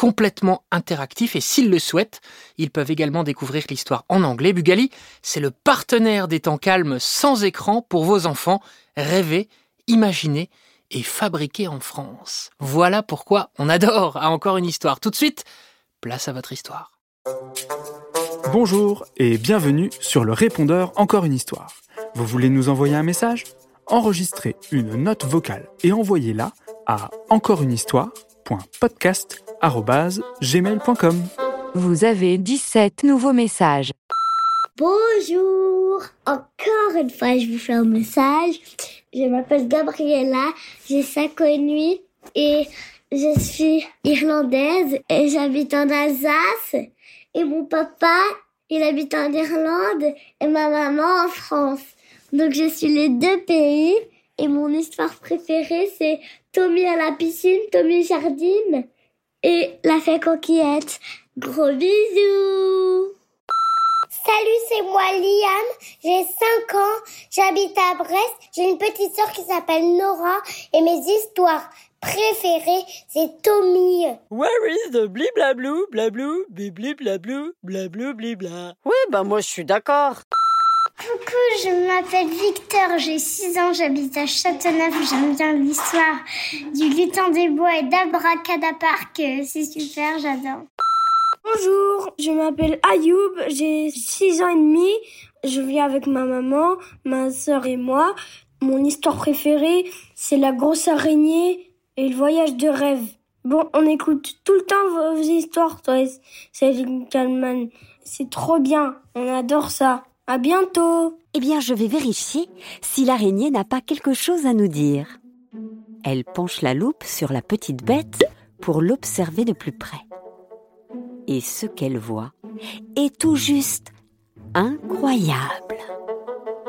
complètement interactifs et s'ils le souhaitent, ils peuvent également découvrir l'histoire en anglais. Bugali, c'est le partenaire des temps calmes sans écran pour vos enfants. Rêver, imaginer et fabriquer en France. Voilà pourquoi on adore à encore une histoire. Tout de suite, place à votre histoire. Bonjour et bienvenue sur le répondeur Encore une histoire. Vous voulez nous envoyer un message? Enregistrez une note vocale et envoyez-la à encoreunhistoire.podcast@gmail.com. Vous avez 17 nouveaux messages. Bonjour Encore une fois, je vous fais un message. Je m'appelle Gabriella, j'ai 5 ans et demi et je suis irlandaise et j'habite en Alsace. Et mon papa, il habite en Irlande et ma maman en France. Donc je suis les deux pays et mon histoire préférée c'est Tommy à la piscine, Tommy jardine et la fée coquillette. Gros bisous Salut, c'est moi Liam, j'ai 5 ans, j'habite à Brest, j'ai une petite sœur qui s'appelle Nora et mes histoires préférées c'est Tommy. Where is the bliblablou, blablou, bliblablou, blablou, blibla Oui, bah moi je suis d'accord. Coucou, je m'appelle Victor, j'ai 6 ans, j'habite à Châteauneuf, j'aime bien l'histoire du lutin des bois et d'Abracadapark, c'est super, j'adore. Bonjour, je m'appelle Ayoub, j'ai 6 ans et demi, je vis avec ma maman, ma sœur et moi. Mon histoire préférée, c'est la grosse araignée et le voyage de rêve. Bon, on écoute tout le temps vos histoires, toi, c'est Kalman. C'est trop bien, on adore ça. À bientôt. Eh bien, je vais vérifier si l'araignée n'a pas quelque chose à nous dire. Elle penche la loupe sur la petite bête pour l'observer de plus près. Et ce qu'elle voit est tout juste incroyable.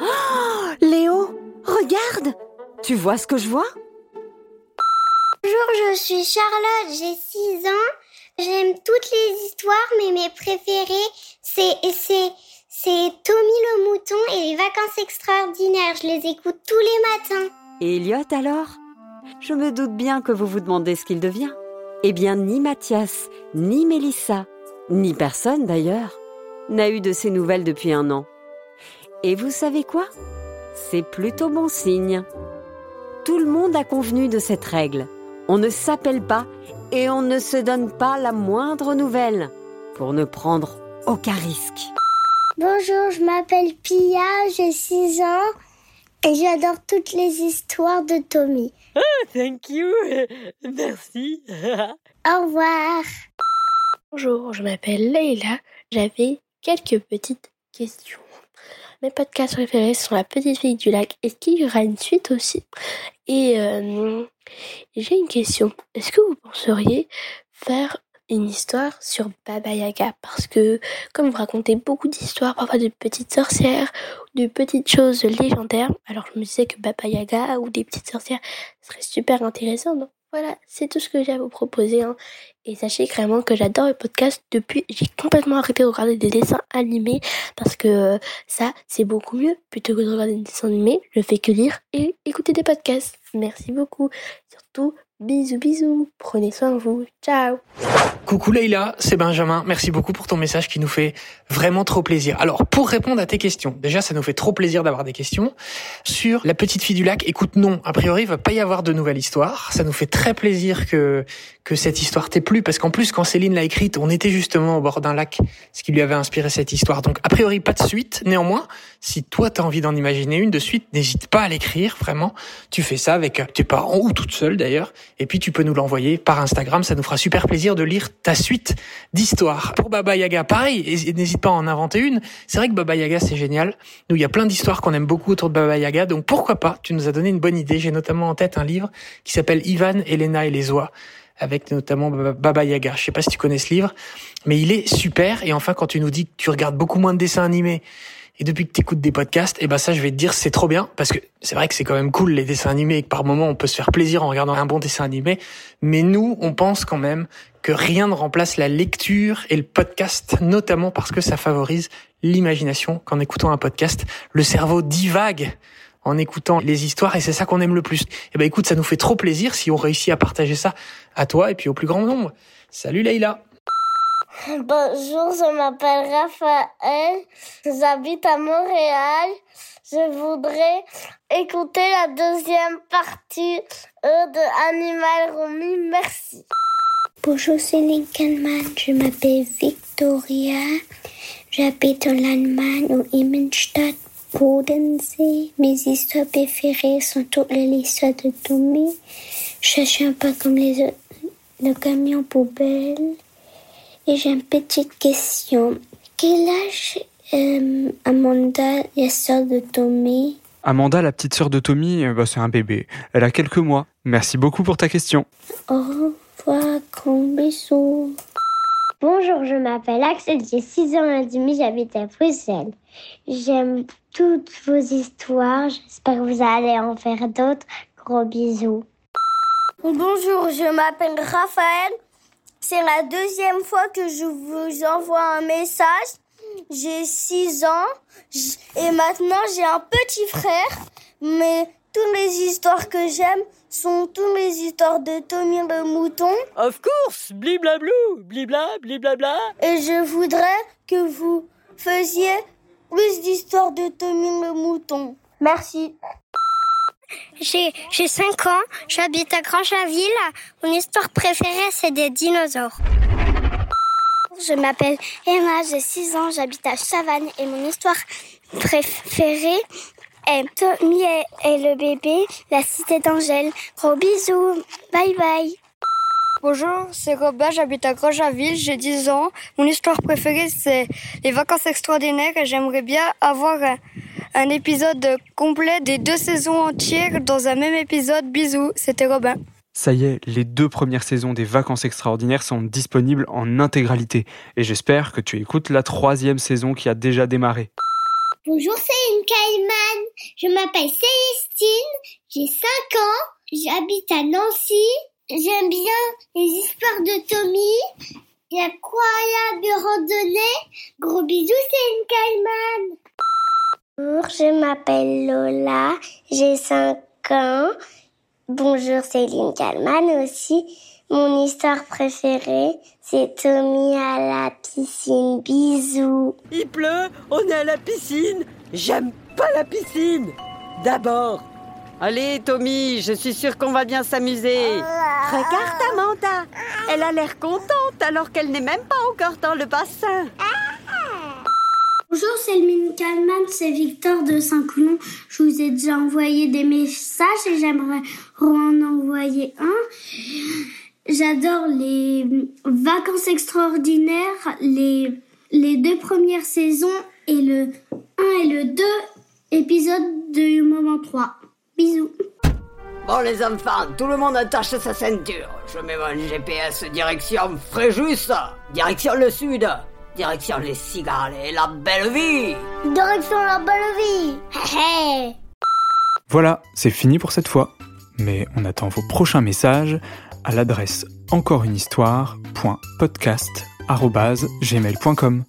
Oh, Léo, regarde Tu vois ce que je vois? Bonjour, je suis Charlotte, j'ai 6 ans. J'aime toutes les histoires, mais mes préférées, c'est c'est Tommy le mouton et les vacances extraordinaires. Je les écoute tous les matins. Et Elliot alors? Je me doute bien que vous vous demandez ce qu'il devient. Eh bien, ni Mathias, ni Mélissa, ni personne d'ailleurs, n'a eu de ces nouvelles depuis un an. Et vous savez quoi? C'est plutôt bon signe. Tout le monde a convenu de cette règle. On ne s'appelle pas et on ne se donne pas la moindre nouvelle pour ne prendre aucun risque. Bonjour, je m'appelle Pia, j'ai 6 ans et j'adore toutes les histoires de Tommy. Ah, thank you. Merci. Au revoir. Bonjour, je m'appelle Leïla. J'avais quelques petites questions. Mes podcasts préférés sont La Petite Fille du Lac. Est-ce qu'il y aura une suite aussi Et euh, j'ai une question. Est-ce que vous penseriez faire une histoire sur Baba Yaga parce que comme vous racontez beaucoup d'histoires, parfois de petites sorcières, de petites choses légendaires, alors je me disais que Baba Yaga ou des petites sorcières serait super intéressant. Donc voilà, c'est tout ce que j'ai à vous proposer. Hein. Et sachez vraiment que j'adore le podcast depuis, j'ai complètement arrêté de regarder des dessins animés parce que ça, c'est beaucoup mieux. Plutôt que de regarder des dessins animés, je fais que lire et écouter des podcasts. Merci beaucoup. Surtout, Bisous bisous, prenez soin de vous, ciao Coucou Leïla, c'est Benjamin. Merci beaucoup pour ton message qui nous fait vraiment trop plaisir. Alors, pour répondre à tes questions, déjà, ça nous fait trop plaisir d'avoir des questions. Sur La Petite Fille du Lac, écoute, non, a priori, il va pas y avoir de nouvelle histoire. Ça nous fait très plaisir que, que cette histoire t'ait plu, parce qu'en plus, quand Céline l'a écrite, on était justement au bord d'un lac, ce qui lui avait inspiré cette histoire. Donc, a priori, pas de suite. Néanmoins, si toi, t'as envie d'en imaginer une de suite, n'hésite pas à l'écrire, vraiment. Tu fais ça avec tes parents, ou toute seule d'ailleurs, et puis tu peux nous l'envoyer par Instagram. Ça nous fera super plaisir de lire ta suite d'histoires. Pour Baba Yaga, pareil, n'hésite pas à en inventer une. C'est vrai que Baba Yaga, c'est génial. Nous, il y a plein d'histoires qu'on aime beaucoup autour de Baba Yaga, donc pourquoi pas Tu nous as donné une bonne idée. J'ai notamment en tête un livre qui s'appelle Ivan, Elena et les oies avec notamment Baba Yaga. Je sais pas si tu connais ce livre, mais il est super. Et enfin, quand tu nous dis que tu regardes beaucoup moins de dessins animés et depuis que tu écoutes des podcasts, et eh ben ça, je vais te dire, c'est trop bien parce que c'est vrai que c'est quand même cool les dessins animés et que par moment on peut se faire plaisir en regardant un bon dessin animé. Mais nous, on pense quand même que rien ne remplace la lecture et le podcast, notamment parce que ça favorise l'imagination. Qu'en écoutant un podcast, le cerveau divague en écoutant les histoires et c'est ça qu'on aime le plus. Eh ben écoute, ça nous fait trop plaisir si on réussit à partager ça à toi et puis au plus grand nombre. Salut Leïla Bonjour, je m'appelle Raphaël, j'habite à Montréal. Je voudrais écouter la deuxième partie euh, de Animal Romy. Merci. Bonjour, c'est Lincoln Je m'appelle Victoria. J'habite en Allemagne, au Immenstadt, Bodensee. Mes histoires préférées sont toutes les histoires de Tommy. Je suis un peu comme les, le camion poubelle. Et j'ai une petite question. Quel âge euh, Amanda, la sœur de Tommy? Amanda, la petite sœur de Tommy, euh, bah, c'est un bébé. Elle a quelques mois. Merci beaucoup pour ta question. Au revoir, grand bisous. Bonjour, je m'appelle Axel, j'ai 6 ans et demi, j'habite à Bruxelles. J'aime toutes vos histoires, j'espère que vous allez en faire d'autres. Gros bisous. Bonjour, je m'appelle Raphaël, c'est la deuxième fois que je vous envoie un message. J'ai 6 ans et maintenant j'ai un petit frère. Mais toutes les histoires que j'aime sont toutes les histoires de Tommy le mouton. Of course, bliblablou, blibla, bliblabla. Et je voudrais que vous faisiez plus d'histoires de Tommy le mouton. Merci. J'ai, j'ai 5 ans, j'habite à Grange-la-Ville. Mon histoire préférée, c'est des dinosaures. Je m'appelle Emma, j'ai 6 ans, j'habite à Chavannes et mon histoire préférée est Tommy et le bébé, la cité d'Angèle. Gros bisous, bye bye. Bonjour, c'est Robin, j'habite à Grange-la-Ville, j'ai 10 ans. Mon histoire préférée, c'est les vacances extraordinaires et j'aimerais bien avoir un épisode complet des deux saisons entières dans un même épisode. Bisous, c'était Robin. Ça y est, les deux premières saisons des Vacances extraordinaires sont disponibles en intégralité. Et j'espère que tu écoutes la troisième saison qui a déjà démarré. Bonjour, c'est une Caïman. Je m'appelle Célestine, j'ai 5 ans, j'habite à Nancy. J'aime bien les histoires de Tommy, l'incroyable randonnée? Gros bisous, c'est une Caïman. Bonjour, je m'appelle Lola, j'ai 5 ans. Bonjour Céline Kalman aussi. Mon histoire préférée, c'est Tommy à la piscine. Bisous. Il pleut, on est à la piscine. J'aime pas la piscine. D'abord. Allez Tommy, je suis sûre qu'on va bien s'amuser. Regarde Amanda, elle a l'air contente alors qu'elle n'est même pas encore dans le bassin. Bonjour, c'est Mine Kalman, c'est Victor de Saint-Coulon. Je vous ai déjà envoyé des messages et j'aimerais en envoyer un. J'adore les vacances extraordinaires, les, les deux premières saisons et le 1 et le 2 épisodes du moment 3. Bisous. Bon les enfants, tout le monde attache sa ceinture. Je mets mon GPS direction Fréjus, direction le sud. Direction les cigales et la belle vie. Direction la belle vie. Voilà, c'est fini pour cette fois. Mais on attend vos prochains messages à l'adresse encoreunehistoire.podcast.gmail.com